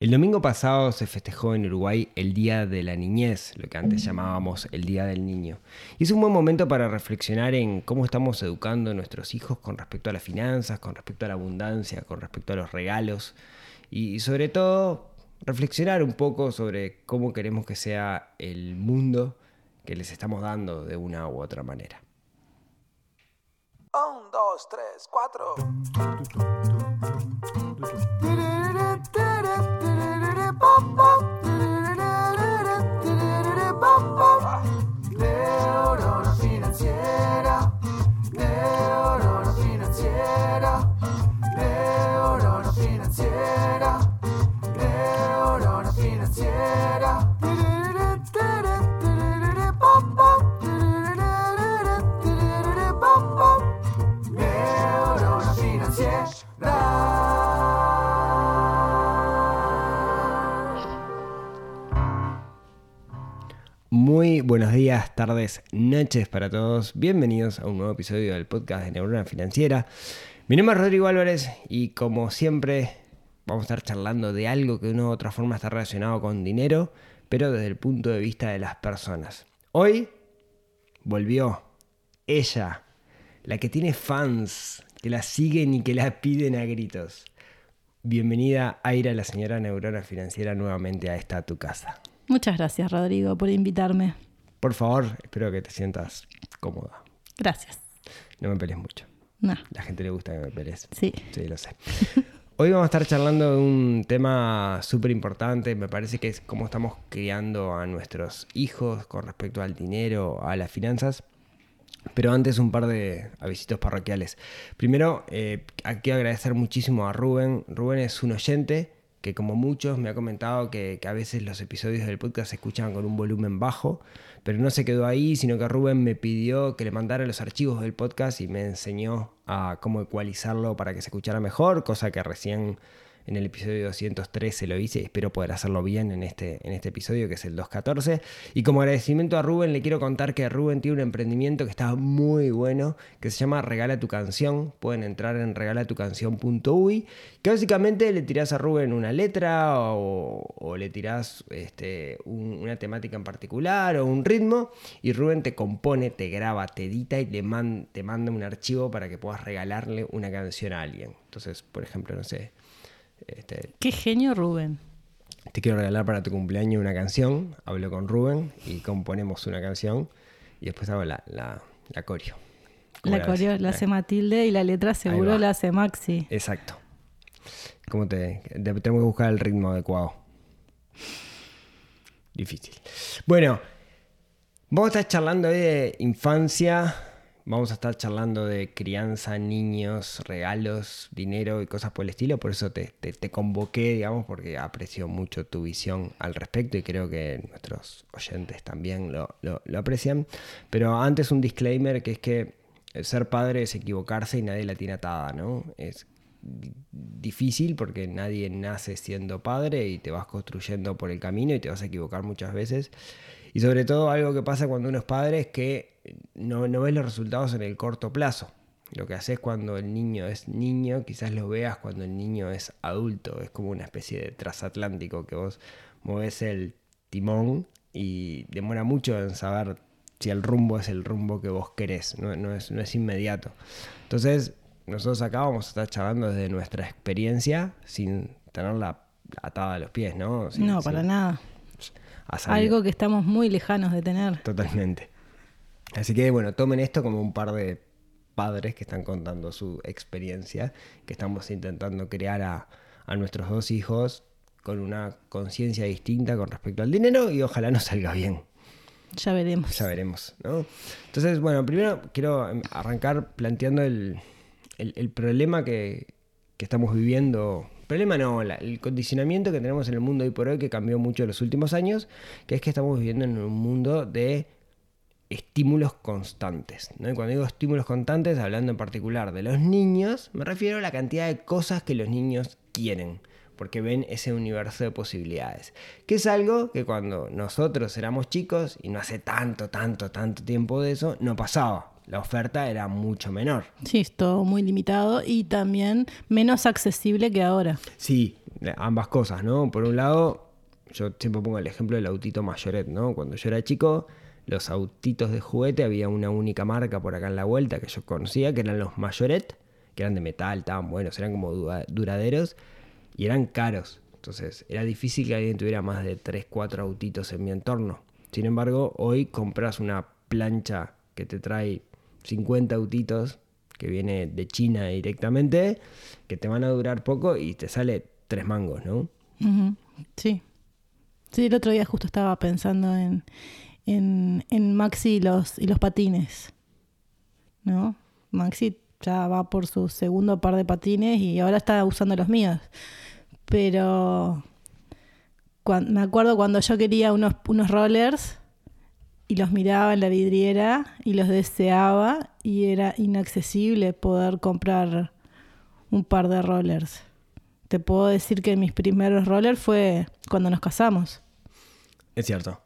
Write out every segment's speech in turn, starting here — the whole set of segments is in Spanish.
El domingo pasado se festejó en Uruguay el Día de la Niñez, lo que antes llamábamos el Día del Niño. Y es un buen momento para reflexionar en cómo estamos educando a nuestros hijos con respecto a las finanzas, con respecto a la abundancia, con respecto a los regalos y sobre todo reflexionar un poco sobre cómo queremos que sea el mundo que les estamos dando de una u otra manera. Un, dos, tres, cuatro. Neurona financiera, días, tardes, noches para todos. Bienvenidos a un nuevo episodio del podcast de Neurona Financiera. Mi nombre es Rodrigo Álvarez y como siempre vamos a estar charlando de algo que de una u otra forma está relacionado con dinero, pero desde el punto de vista de las personas. Hoy volvió ella, la que tiene fans, que la siguen y que la piden a gritos. Bienvenida, Aira, la señora Neurona Financiera, nuevamente a esta tu casa. Muchas gracias, Rodrigo, por invitarme. Por favor, espero que te sientas cómoda. Gracias. No me pelees mucho. No, La gente le gusta que me pelees. sí. Sí, lo sé. Hoy vamos a estar charlando de un tema súper importante. Me parece que es cómo estamos criando a nuestros hijos con respecto al dinero, a las finanzas. Pero antes un par de avisitos parroquiales. Primero, eh, quiero agradecer muchísimo a Rubén. Rubén es un oyente que como muchos me ha comentado que, a veces los episodios del podcast se escuchan con un volumen bajo, pero no se quedó ahí, sino que Rubén me pidió que le mandara los archivos del podcast y me enseñó a cómo ecualizarlo para que se escuchara mejor, cosa que recién en el episodio 213 lo hice espero poder hacerlo bien en este, en este episodio que es el 214. Y como agradecimiento a Rubén le quiero contar que Rubén tiene un emprendimiento que está muy bueno, que se llama Regala tu canción. Pueden entrar en regalatucanción.uy, que básicamente le tirás a Rubén una letra o, le tirás este, un- una temática en particular o un ritmo y Rubén te compone, te graba, te edita y te manda un archivo para que puedas regalarle una canción a alguien. Entonces, por ejemplo, no sé, este, Qué genio, Rubén. te quiero regalar para tu cumpleaños una canción, hablo con Rubén y componemos una canción y después hago la, la, la coreo. ¿Cómo La coreo ves? la hace Matilde y la letra seguro la hace Maxi. Exacto. ¿Cómo te, te- tenemos que buscar el ritmo adecuado? Difícil. Bueno, vamos a estar charlando hoy de infancia, vamos a estar charlando de crianza, niños, regalos, dinero y cosas por el estilo. Por eso te, te- convoqué, digamos, porque aprecio mucho tu visión al respecto y creo que nuestros oyentes también lo, lo- aprecian. Pero antes un disclaimer que es que ser padre es equivocarse y nadie la tiene atada, ¿no? Es di- difícil porque nadie nace siendo padre y te vas construyendo por el camino y te vas a equivocar muchas veces. Y sobre todo algo que pasa cuando uno es padre es que no, no ves los resultados en el corto plazo. Lo que haces cuando el niño es niño, quizás lo veas cuando el niño es adulto. Es como una especie de transatlántico que vos mueves el timón y demora mucho en saber si el rumbo es el rumbo que vos querés, no, no es, no es inmediato. Entonces, nosotros acá vamos a estar charlando desde nuestra experiencia sin tenerla atada a los pies, ¿no? Sin- no, sin- para nada. Algo que estamos muy lejanos de tener. Totalmente. Así que bueno, tomen esto como un par de padres que están contando su experiencia, que estamos intentando crear a, a nuestros dos hijos con una conciencia distinta con respecto al dinero y ojalá nos salga bien. Ya veremos. Ya veremos, ¿no? Entonces, bueno, primero quiero arrancar planteando el, el- el problema que, que estamos viviendo. Problema no, el condicionamiento que tenemos en el mundo hoy por hoy que cambió mucho en los últimos años, que es que estamos viviendo en un mundo de estímulos constantes. ¿no? Y cuando digo estímulos constantes, hablando en particular de los niños, me refiero a la cantidad de cosas que los niños quieren, porque ven ese universo de posibilidades. Que es algo que cuando nosotros éramos chicos, y no hace tanto, tanto, tanto tiempo de eso, no pasaba. La oferta era mucho menor. Sí, es todo muy limitado y también menos accesible que ahora. Sí, ambas cosas, ¿no? Por un lado, yo siempre pongo el ejemplo del autito Mayoret, ¿no? Cuando yo era chico, los autitos de juguete había una única marca por acá en la vuelta que yo conocía, que eran los Mayoret, que eran de metal, estaban buenos, eran como dura- duraderos y eran caros. Entonces, era difícil que alguien tuviera más de 3, 4 autitos en mi entorno. Sin embargo, hoy compras una plancha que te trae 50 autitos, que viene de China directamente, que te van a durar poco y te sale tres mangos, ¿no? Sí. Sí, el otro día justo estaba pensando en, en, Maxi y los, y los patines. ¿No? Maxi ya va por su segundo par de patines y ahora está usando los míos. Pero me acuerdo cuando yo quería unos, unos rollers y los miraba en la vidriera y los deseaba y era inaccesible poder comprar un par de rollers. Te puedo decir que mis primeros rollers fue cuando nos casamos. Es cierto.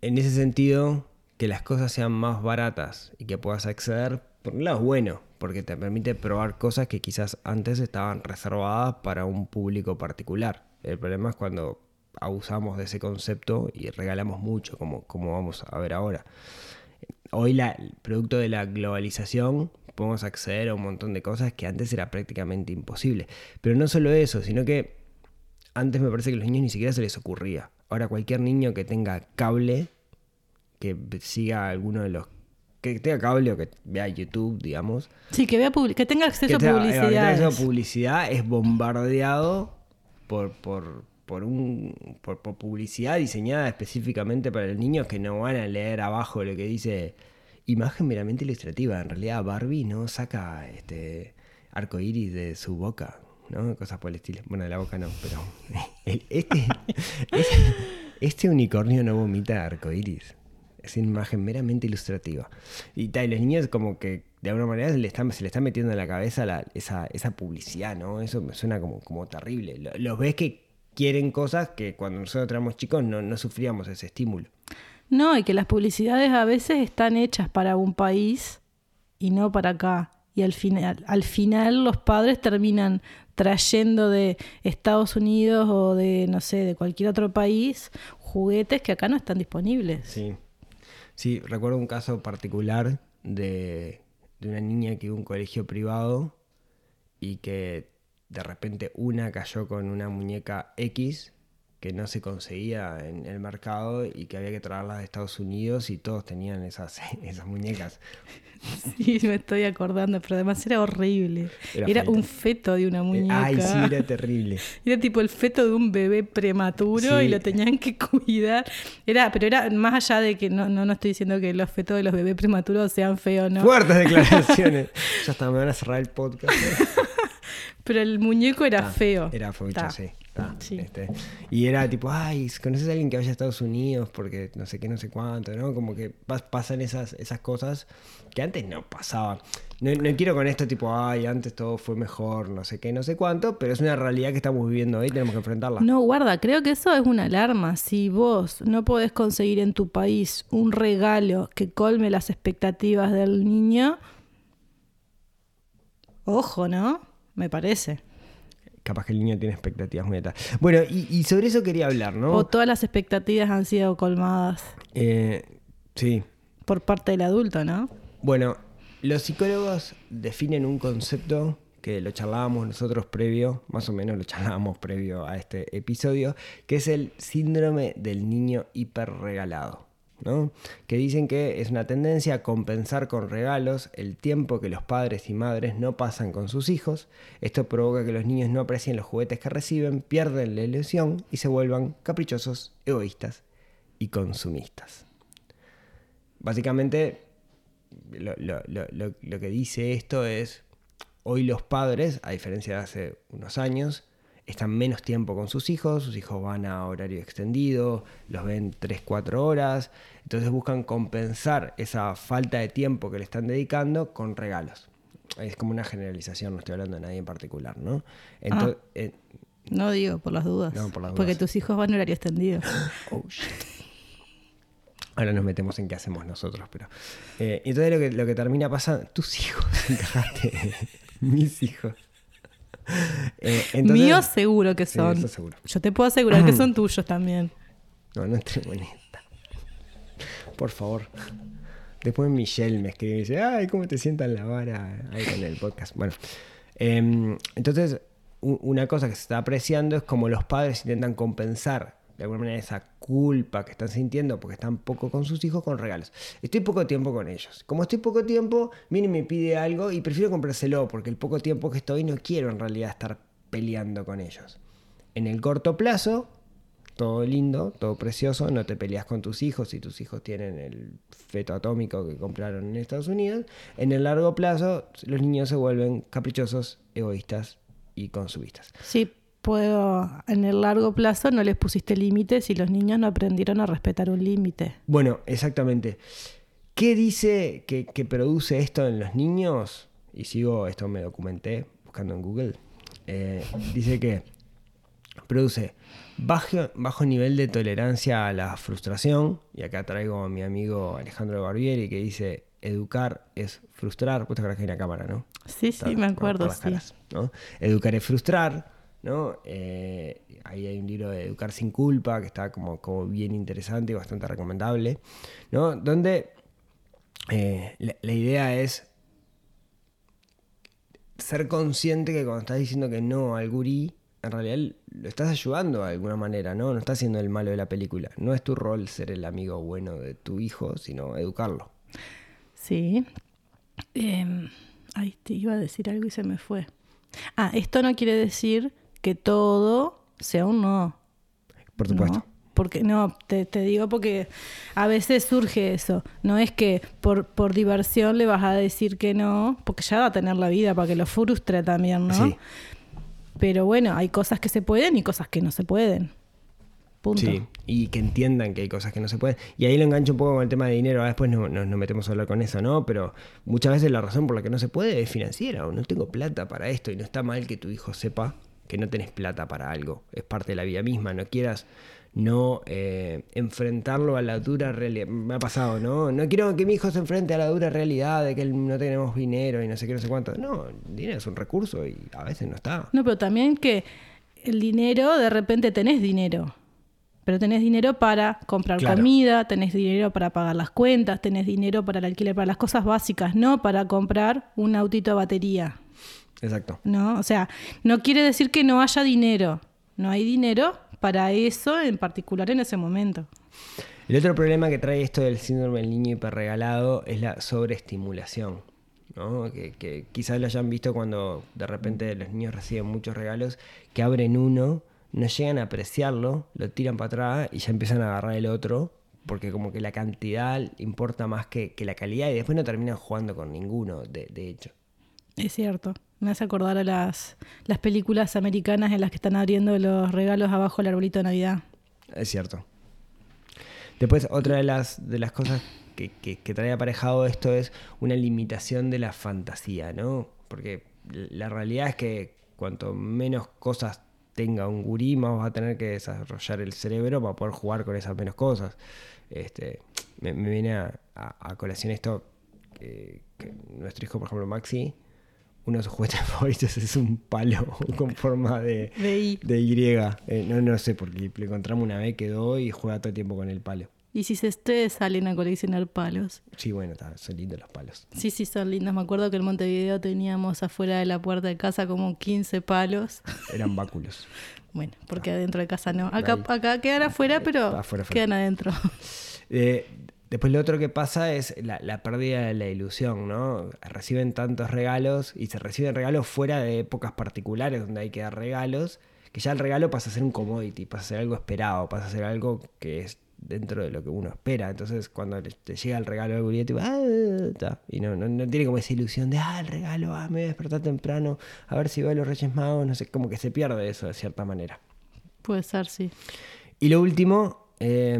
En ese sentido, que las cosas sean más baratas y que puedas acceder, por un lado es bueno, porque te permite probar cosas que quizás antes estaban reservadas para un público particular. El problema es cuando abusamos de ese concepto y regalamos mucho, como, como vamos a ver ahora. Hoy, la, producto de la globalización, podemos acceder a un montón de cosas que antes era prácticamente imposible. Pero no solo eso, sino que antes me parece que a los niños ni siquiera se les ocurría. Ahora cualquier niño que tenga cable, que siga alguno de los... que tenga cable o que vea YouTube, digamos, Sí, que vea que tenga acceso a que tenga- eh, que tenga acceso a publicidad es bombardeado por, por, por, un, por, publicidad diseñada específicamente para el niño que no van a leer abajo lo que dice imagen meramente ilustrativa. En realidad Barbie no saca este arco iris de su boca, ¿no? Cosas por el estilo. Bueno, de la boca no, pero este, este, este unicornio no vomita arco iris. Es imagen meramente ilustrativa. Y, tal, los niños como que de alguna manera se le está, se le está metiendo en la cabeza esa, esa publicidad, ¿no? Eso me suena como, como terrible. Lo- Los ves que quieren cosas que cuando nosotros éramos chicos no, no sufríamos ese estímulo. No, y que las publicidades a veces están hechas para un país y no para acá. Y al final, al final los padres terminan trayendo de Estados Unidos o de, no sé, de cualquier otro país juguetes que acá no están disponibles. Sí. Sí, recuerdo un caso particular de, de una niña que iba a un colegio privado y que de repente una cayó con una muñeca X que no se conseguía en el mercado y que había que traerla de Estados Unidos y todos tenían esas, esas muñecas. Sí, me estoy acordando, pero además era horrible. Era un feto de una muñeca. Ay, sí, era terrible. Era tipo el feto de un bebé prematuro Sí. y lo tenían que cuidar. Era, pero era más allá de que no, no, no estoy diciendo que los fetos de los bebés prematuros sean feos, ¿no? Fuertes declaraciones. ya está, me van a cerrar el podcast. Pero el muñeco era Ah, feo. Era feucho, Ta. sí. ta, Sí. este. Y era tipo, ay, ¿conoces a alguien que vaya a Estados Unidos? Porque no sé qué, no sé cuánto, ¿no? Como que pas- pasan esas, esas cosas que antes no pasaban. No, no quiero con esto tipo, ay, antes todo fue mejor, no sé qué, no sé cuánto, pero es una realidad que estamos viviendo hoy y tenemos que enfrentarla. No, guarda, creo que eso es una alarma. Si vos no podés conseguir en tu país un regalo que colme las expectativas del niño, ojo, ¿no? Me parece. Capaz que el niño tiene expectativas muy altas. Bueno, y, y sobre eso quería hablar, ¿no? O todas las expectativas han sido colmadas Eh, sí, por parte del adulto, ¿no? Bueno, los psicólogos definen un concepto que lo charlábamos nosotros previo, más o menos lo charlábamos previo a este episodio, que es el síndrome del niño hiperregalado. Que dicen que es una tendencia a compensar con regalos el tiempo que los padres y madres no pasan con sus hijos. Esto provoca que los niños no aprecien los juguetes que reciben, pierden la ilusión y se vuelvan caprichosos, egoístas y consumistas. Básicamente, lo que dice esto es, hoy los padres, a diferencia de hace unos años, están menos tiempo con sus hijos, sus hijos van a horario extendido, los ven 3-4 horas, entonces buscan compensar esa falta de tiempo que le están dedicando con regalos. Es como una generalización, no estoy hablando de nadie en particular, ¿no? Entonces, eh, No digo por las dudas. No, por las Porque dudas. tus hijos van a horario extendido. Oh, shit. Ahora nos metemos en qué hacemos nosotros, pero. eh, entonces lo que, lo que termina pasando. Tus hijos, encajaste. Mis hijos. Eh, entonces- Míos seguro que Sí, son. eso seguro. Yo te puedo asegurar que son tuyos también. No, no entremos en esta. Por favor. Después Michelle me escribe y dice, ay, ¿cómo te sientan la vara ahí con el podcast? Bueno, em, entonces una cosa que se está apreciando es como los padres intentan compensar de alguna manera esa culpa que están sintiendo porque están poco con sus hijos con regalos. Estoy poco tiempo con ellos. Como estoy poco tiempo, viene y me pide algo y prefiero comprárselo porque el poco tiempo que estoy no quiero en realidad estar peleando con ellos. En el corto plazo, todo lindo, todo precioso, no te peleas con tus hijos si tus hijos tienen el feto atómico que compraron en Estados Unidos. En el largo plazo, los niños se vuelven caprichosos, egoístas y consumistas. Sí, puedo. En el largo plazo no les pusiste límites y los niños no aprendieron a respetar un límite. Bueno, exactamente. ¿Qué dice que, que produce esto en los niños? Y sigo, esto me documenté buscando en Google. Eh, dice que produce bajo, bajo nivel de tolerancia a la frustración. Y acá traigo a mi amigo Alejandro Barbieri que dice, educar es frustrar. Pues te acuerdas que hay una cámara, ¿no? Sí, Está sí, me acuerdo, las sí. caras, ¿no? Educar es frustrar, ¿no? Eh, ahí hay un libro de Educar sin culpa que está como, como bien interesante y bastante recomendable, ¿no? Donde eh, la, idea es ser consciente que cuando estás diciendo que no al gurí, en realidad lo estás ayudando de alguna manera, ¿no? No estás siendo el malo de la película. No es tu rol ser el amigo bueno de tu hijo, sino educarlo. Sí. Eh, ay, te iba a decir algo y se me fue. Ah, esto no quiere decir que todo sea un no. Por supuesto. ¿no? Porque no, te, te digo porque a veces surge eso. No es que por, por diversión le vas a decir que no, porque ya va a tener la vida para que lo frustre también, ¿no? Sí. Pero bueno, hay cosas que se pueden y cosas que no se pueden. Punto. Sí, y que entiendan que hay cosas que no se pueden. Y ahí lo engancho un poco con el tema de dinero. Ahora después no- no- nos metemos a hablar con eso, ¿no? Pero muchas veces la razón por la que no se puede es financiera. O no tengo plata para esto. Y no está mal que tu hijo sepa que no tenés plata para algo. Es parte de la vida misma. No quieras no eh, enfrentarlo a la dura realidad. Me ha pasado, ¿no? No quiero que mi hijo se enfrente a la dura realidad de que no tenemos dinero y no sé qué, no sé cuánto. No, el dinero es un recurso y a veces no está. No, pero también que el dinero, de repente tenés dinero. Pero tenés dinero para comprar Claro. comida, tenés dinero para pagar las cuentas, tenés dinero para el alquiler, para las cosas básicas, no para comprar un autito a batería. Exacto. ¿No? O sea, no quiere decir que no haya dinero. No hay dinero para eso en particular en ese momento. El otro problema que trae esto del síndrome del niño hiperregalado es la sobreestimulación. ¿no? Que, que quizás lo hayan visto cuando de repente los niños reciben muchos regalos, que abren uno, no llegan a apreciarlo, lo tiran para atrás y ya empiezan a agarrar el otro, porque como que la cantidad importa más que, que la calidad y después no terminan jugando con ninguno, de, de hecho. Es cierto. Me hace acordar a las, las películas americanas en las que están abriendo los regalos abajo del arbolito de Navidad. Es cierto. Después, otra de las, de las cosas que, que- trae aparejado esto es una limitación de la fantasía, ¿no? Porque la realidad es que cuanto menos cosas tenga un gurí, más va a tener que desarrollar el cerebro para poder jugar con esas menos cosas. Este, me, viene a, a- colación esto que, que nuestro hijo, por ejemplo, Maxi, uno de sus juguetes favoritos es un palo con forma de, De I. de Y. Eh, no, no sé, porque le encontramos una vez, quedó y juega todo el tiempo con el palo. Y si se ustedes salen a coleccionar palos. Sí, bueno, son lindos los palos. Sí, sí, son lindos. Me acuerdo que en Montevideo teníamos afuera de la puerta de casa como 15 palos. Eran báculos. Bueno, porque adentro de casa no. Acá, acá quedan afuera, pero Afuera, afuera. quedan adentro. Eh, después lo otro que pasa es la, la pérdida de la ilusión, ¿no? Reciben tantos regalos y se reciben regalos fuera de épocas particulares donde hay que dar regalos, que ya el regalo pasa a ser un commodity, pasa a ser algo esperado, pasa a ser algo que es dentro de lo que uno espera. Entonces cuando te llega el regalo al gurí, tipo, ah, y no, no, no tiene como esa ilusión de, ah, el regalo, ah, me voy a despertar temprano, a ver si veo a los Reyes Magos, no sé, como que se pierde eso de cierta manera. Puede ser, sí. Y lo último, eh,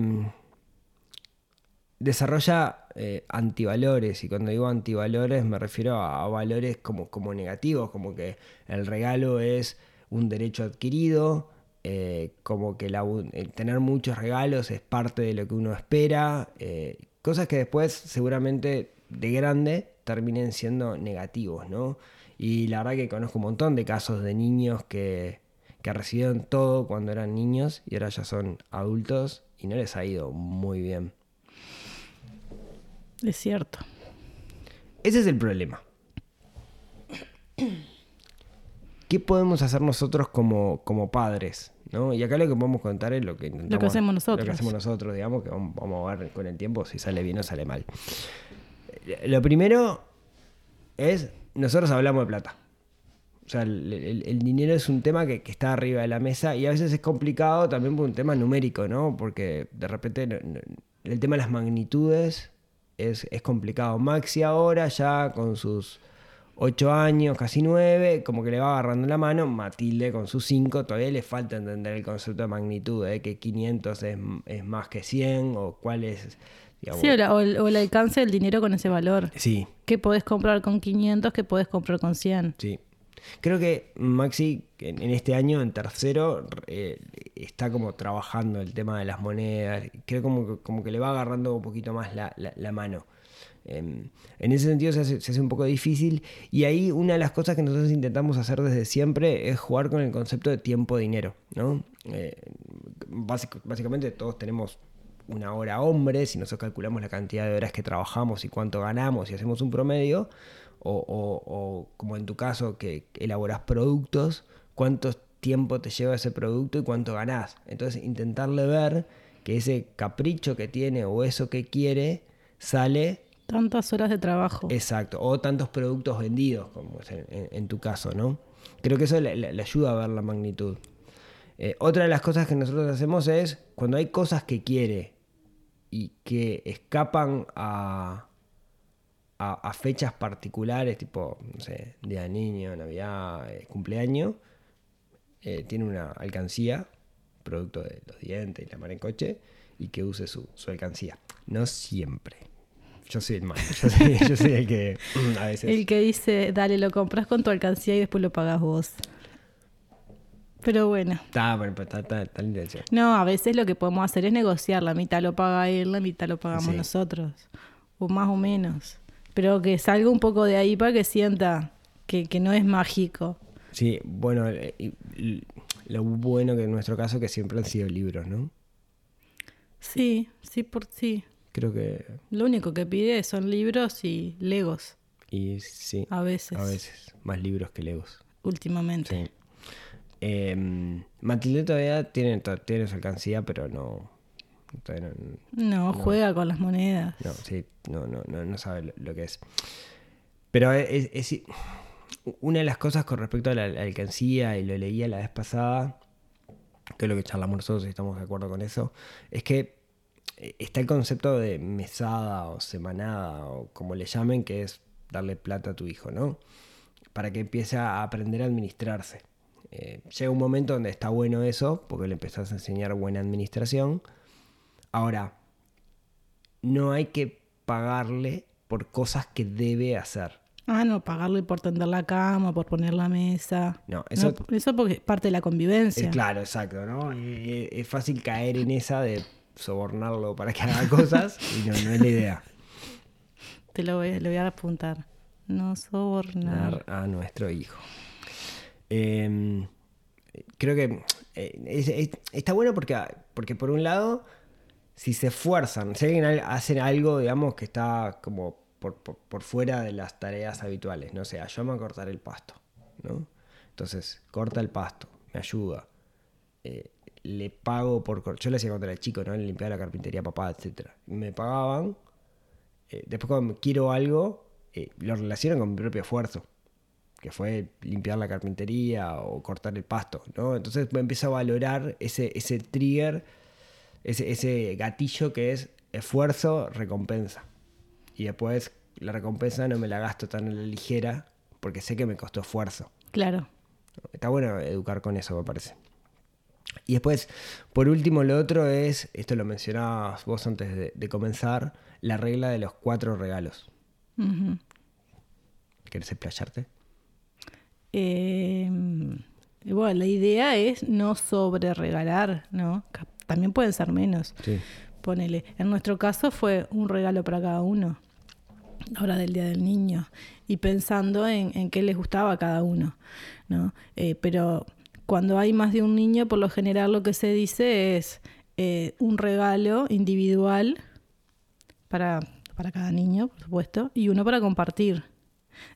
desarrolla eh, antivalores. Y cuando digo antivalores me refiero a, valores como, como negativos, como que el regalo es un derecho adquirido, eh, como que la el tener muchos regalos es parte de lo que uno espera, eh, cosas que después seguramente de grande terminen siendo negativos, ¿no? Y la verdad que conozco un montón de casos de niños que, que recibieron todo cuando eran niños y ahora ya son adultos y no les ha ido muy bien. Es cierto. Ese es el problema. ¿Qué podemos hacer nosotros como, como padres? ¿no? Y acá lo que podemos contar es lo que intentamos- hacemos Lo nosotros. que hacemos nosotros, digamos, que vamos, vamos a ver con el tiempo si sale bien o sale mal. Lo primero es, nosotros hablamos de plata. O sea, el, el- el dinero es un tema que, que está arriba de la mesa y a veces es complicado también por un tema numérico, ¿no? Porque de repente el tema de las magnitudes es, es complicado. Maxi ahora ya con sus 8 años, casi 9, como que le va agarrando la mano. Matilde con sus 5, todavía le falta entender el concepto de magnitud, ¿eh? que 500 es, es más que 100 o cuál es... digamos- Sí, o, la- o el, o el alcance del dinero con ese valor. sí, ¿Qué podés comprar con 500? ¿Qué podés comprar con 100? Sí. Creo que Maxi en, en este año, en tercero, eh, está como trabajando el tema de las monedas. Creo como, que- como que le va agarrando un poquito más la, la- mano. Em, en ese sentido se hace, se hace un poco difícil. Y ahí una de las cosas que nosotros intentamos hacer desde siempre es jugar con el concepto de tiempo-dinero. ¿no? Eh, básicamente todos tenemos una hora hombre, si nosotros calculamos la cantidad de horas que trabajamos y cuánto ganamos y hacemos un promedio, o, o- o como en tu caso que elaboras productos, cuánto tiempo te lleva ese producto y cuánto ganás. Entonces intentarle ver que ese capricho que tiene o eso que quiere sale Tantas horas de trabajo. Exacto, o tantos productos vendidos, como es en, en- en tu caso, ¿no? Creo que eso le, le- le ayuda a ver la magnitud. Eh, otra de las cosas que nosotros hacemos es, cuando hay cosas que quiere y que escapan a, a, a fechas particulares, tipo, no sé, Día de Niño, Navidad, eh, cumpleaños, eh, tiene una alcancía, producto de los dientes y la mar en coche, y que use su, su alcancía. No siempre. Yo soy el malo, yo soy, yo soy el que a veces... El que dice, dale, lo compras con tu alcancía y después lo pagas vos. Pero bueno. Está, pero está, está- está la intención. No, a veces lo que podemos hacer es negociar. La mitad lo paga él, la mitad lo pagamos Sí. nosotros. O más o menos. Pero que salga un poco de ahí para que sienta que, que no es mágico. Sí, bueno, eh, lo bueno que en nuestro caso que siempre han sido libros, ¿no? Sí, sí por sí. Creo que... Lo único que pide son libros y legos, Y sí, a veces, a veces, más libros que legos. últimamente. Sí. Em, Matilde todavía tiene, tiene su alcancía, pero no... no, No, juega con las monedas. no, sí, no, no, no, no sabe lo, lo que es. Pero es, es- una de las cosas con respecto a la, la alcancía, y lo leía la vez pasada, que es lo que charlamos nosotros y estamos de acuerdo con eso, es que eh, está el concepto de mesada o semanada o como le llamen, que es darle plata a tu hijo, ¿no? Para que empiece a aprender a administrarse. Eh, llega un momento donde está bueno eso, porque le empezás a enseñar buena administración. Ahora, no hay que pagarle por cosas que debe hacer. Ah, no, pagarle por tender la cama, por poner la mesa. No, eso- No, eso porque es parte de la convivencia. Eh, claro, exacto, ¿no? Y es fácil caer en esa de sobornarlo para que haga cosas y no, no es la idea. Te lo voy, a apuntar. No sobornar. A nuestro hijo. Eh, creo que eh, es- es- está bueno porque, porque por un lado, si se esfuerzan, si alguien al- hacen algo, digamos, que está como por, por- fuera de las tareas habituales, no sé, ayúdame a cortar el pasto, ¿no? Entonces, corta el pasto, me ayuda. eh, le pago por... Yo le hacía cuando era chico, ¿no? Le limpiaba la carpintería papá, etc. Me pagaban. eh, después cuando quiero algo, eh, lo relaciono con mi propio esfuerzo que fue limpiar la carpintería o cortar el pasto, ¿no? Entonces me empiezo a valorar ese, ese trigger, ese, ese gatillo que es esfuerzo, recompensa. Y después la recompensa no me la gasto tan a la ligera porque sé que me costó esfuerzo. Claro. Está bueno educar con eso, me parece. Y después, por último, lo otro es, esto lo mencionabas vos antes de, de comenzar, la regla de los cuatro regalos. Ujú. ¿Querés explayarte? Eh, bueno, la idea es no sobre regalar, ¿no? También pueden ser menos. Sí. Ponele. En nuestro caso fue un regalo para cada uno. ahora del Día del Niño, y pensando en, en qué les gustaba a cada uno, ¿no? Eh, pero cuando hay más de un niño, por lo general lo que se dice es eh, un regalo individual para, para cada niño, por supuesto, y uno para compartir.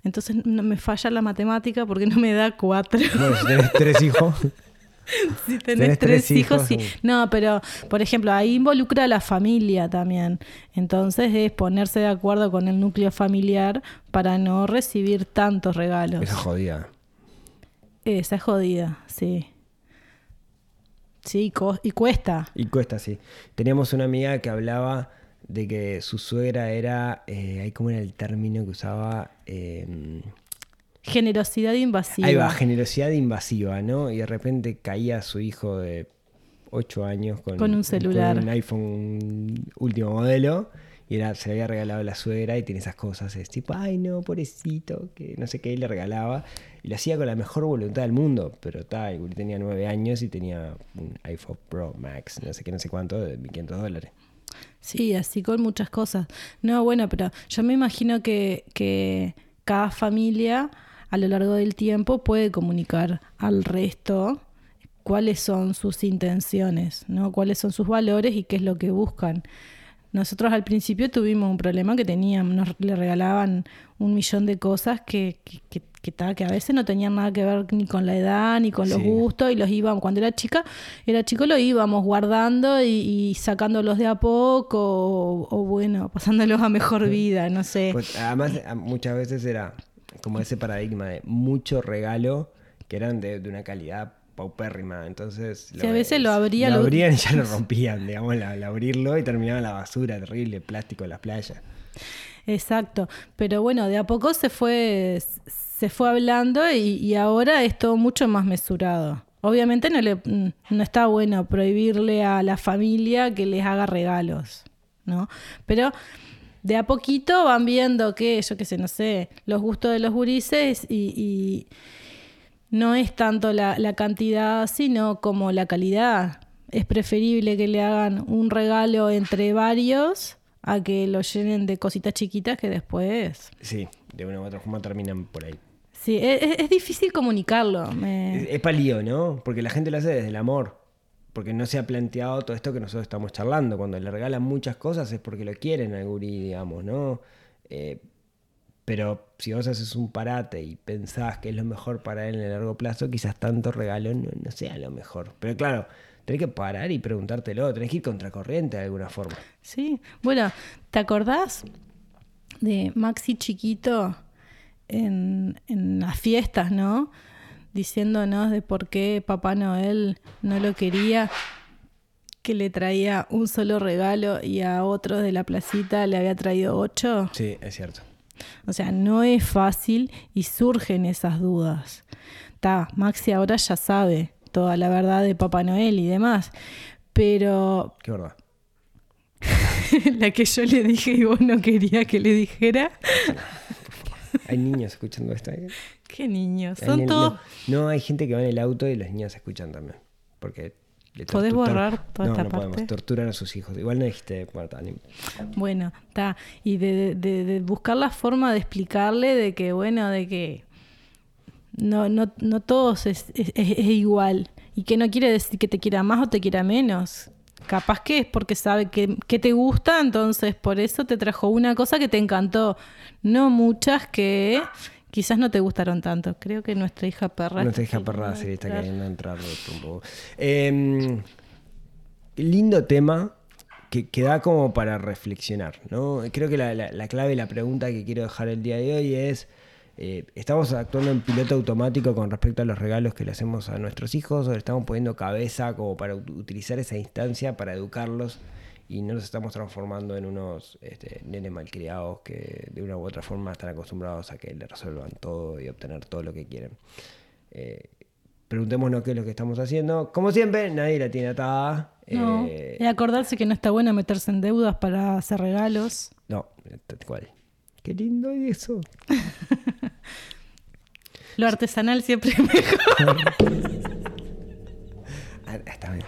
Entonces no me falla la matemática porque no me da cuatro. Bueno, si tenés tres hijos. Si tenés, Tenés tres, tres hijos, hijos, sí. sí. No, pero, por ejemplo, ahí involucra a la familia también. Entonces es ponerse de acuerdo con el núcleo familiar para no recibir tantos regalos. Esa jodida. Esa es jodida, sí. Sí, y cuesta. Y cuesta, sí. Teníamos una amiga que hablaba de que su suegra era. Eh, ahí ¿Cómo era el término que usaba? Eh, Generosidad invasiva. ahí va, generosidad invasiva, ¿no? Y de repente caía su hijo de 8 años con, Con un celular. con un iPhone último modelo. Y era, se le había regalado la suegra y tiene esas cosas. Es tipo, ay no, pobrecito, que no sé qué, y le regalaba. Y lo hacía con la mejor voluntad del mundo. Pero tal, tenía 9 años y tenía un iPhone Pro Max, no sé qué, no sé cuánto, de 1.500 dólares. Sí, así con muchas cosas. No, bueno, pero yo me imagino que, que cada familia a lo largo del tiempo puede comunicar al resto cuáles son sus intenciones, ¿no? Cuáles son sus valores y qué es lo que buscan. Nosotros al principio tuvimos un problema que teníamos, nos le regalaban un millón de cosas que, que, que, que ta- que a veces no tenían nada que ver ni con la edad, ni con los Sí. gustos, y los íbamos, cuando era chica, era chico lo íbamos guardando y, y sacándolos de a poco, o, o bueno, pasándolos a mejor vida, no sé. Pues, además, muchas veces era como ese paradigma de mucho regalo que eran de, de una calidad paupérrima. Entonces, Sí, a veces lo abría, lo lo- abrían y ya lo rompían, digamos, al, abrirlo y terminaba en la basura, terrible, plástico en las playas. Exacto, pero bueno, de a poco se fue, se fue hablando y, y ahora es todo mucho más mesurado. Obviamente no, le, mm, no está bueno prohibirle a la familia que les haga regalos, ¿no? Pero de a poquito van viendo que, yo qué sé, no sé, los gustos de los gurises y, y no es tanto la, la cantidad, sino como la calidad. Es preferible que le hagan un regalo entre varios a que lo llenen de cositas chiquitas que después... Sí, de una u otra forma terminan por ahí. Sí, es, es- es difícil comunicarlo. me- Es, es palío, ¿no? Porque la gente lo hace desde el amor. Porque no se ha planteado todo esto que nosotros estamos charlando. Cuando le regalan muchas cosas es porque lo quieren al gurí, digamos, ¿no? Eh, pero si vos haces un parate y pensás que es lo mejor para él en el largo plazo, quizás tanto regalo no, sea lo mejor. Pero claro, tenés que parar y preguntártelo, tenés que ir contracorriente de alguna forma. Sí, bueno, ¿te acordás de Maxi chiquito en, en las fiestas, no? Diciéndonos de por qué Papá Noel no lo quería, que le traía un solo regalo y a otros de la placita le había traído ocho. Sí, es cierto. O sea, no es fácil y surgen esas dudas. Ta, Maxi ahora ya sabe toda la verdad de Papá Noel y demás, pero Qué verdad. la que yo le dije y vos no quería que le dijera. Hay niños escuchando esto. ¿eh? Qué niños, Hay son ni- todos... No, no, hay gente que va en el auto y los niños escuchan también. Porque. le ¿Podés borrar toda no, esta no podemos. Torturan a sus hijos. Igual no dijiste. bueno, ni- Bueno, está. Y de, de- de buscar la forma de explicarle de que, bueno, de que no, no, no todos es, es- es- es igual. Y que no quiere decir que te quiera más o te quiera menos. Capaz que es porque sabe que, que te gusta, entonces por eso te trajo una cosa que te encantó. No muchas que quizás no te gustaron tanto. Creo que nuestra hija perra. Nuestra hija perra sí está queriendo entrar un poco. Eh, lindo tema que, que da como para reflexionar, ¿no? Creo que la, la- la clave, la pregunta que quiero dejar el día de hoy es, eh, ¿estamos actuando en piloto automático con respecto a los regalos que le hacemos a nuestros hijos o le estamos poniendo cabeza como para ut- utilizar esa instancia para educarlos y no nos estamos transformando en unos este, nenes malcriados que de una u otra forma están acostumbrados a que le resuelvan todo y obtener todo lo que quieren? Eh, preguntémonos qué es lo que estamos haciendo. Como siempre, nadie la tiene atada. No, Eh, y acordarse que no está bueno meterse en deudas para hacer regalos. no, tal cual. Qué lindo eso. Lo artesanal siempre es mejor. Ah, Está bien.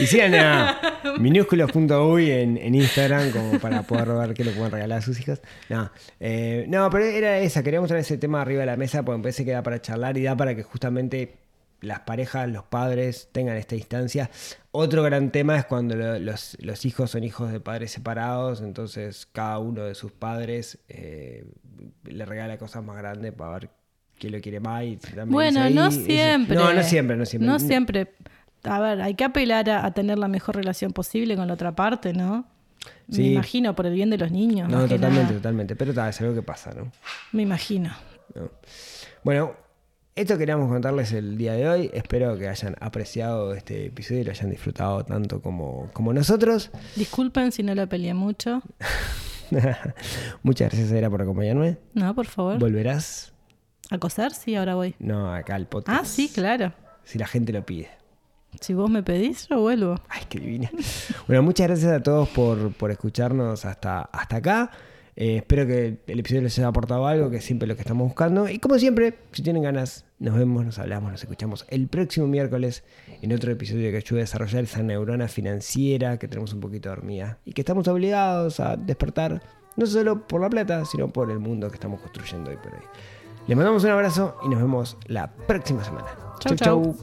Y sigan a minúsculos.uy en, en Instagram como para poder ver qué le pueden regalar a sus hijos. No, eh, no, pero era esa, queríamos traer ese tema arriba de la mesa porque me parece que da para charlar y da para que justamente las parejas, los padres tengan esta instancia. Otro gran tema es cuando lo- los, los hijos son hijos de padres separados, entonces cada uno de sus padres eh, le regala cosas más grandes para ver quién lo quiere más. y Bueno, no siempre. No, no siempre, no siempre. No siempre. A ver, hay que apelar a, a tener la mejor relación posible con la otra parte, ¿no? Sí. Me imagino, por el bien de los niños. No, totalmente, nada. totalmente. Pero tal, es algo que pasa, ¿no? Me imagino. ¿no? Bueno, esto queríamos contarles el día de hoy. Espero que hayan apreciado este episodio y lo hayan disfrutado tanto como, como nosotros. Disculpen si no lo peleé mucho. Muchas gracias, Era, por acompañarme. No, por favor. ¿Volverás? ¿A coser? Sí, ahora voy. No, acá al podcast. Ah, sí, claro. Si la gente lo pide. Si vos me pedís, yo vuelvo. Ay, qué divina. Bueno, muchas gracias a todos por, por escucharnos hasta, hasta acá. Eh, espero que el episodio les haya aportado algo, que es siempre lo que estamos buscando. Y como siempre, si tienen ganas, nos vemos, nos hablamos, nos escuchamos el próximo miércoles en otro episodio que ayude a desarrollar esa neurona financiera que tenemos un poquito dormida y que estamos obligados a despertar, no solo por la plata, sino por el mundo que estamos construyendo hoy por hoy. Les mandamos un abrazo y nos vemos la próxima semana. Chau. chau.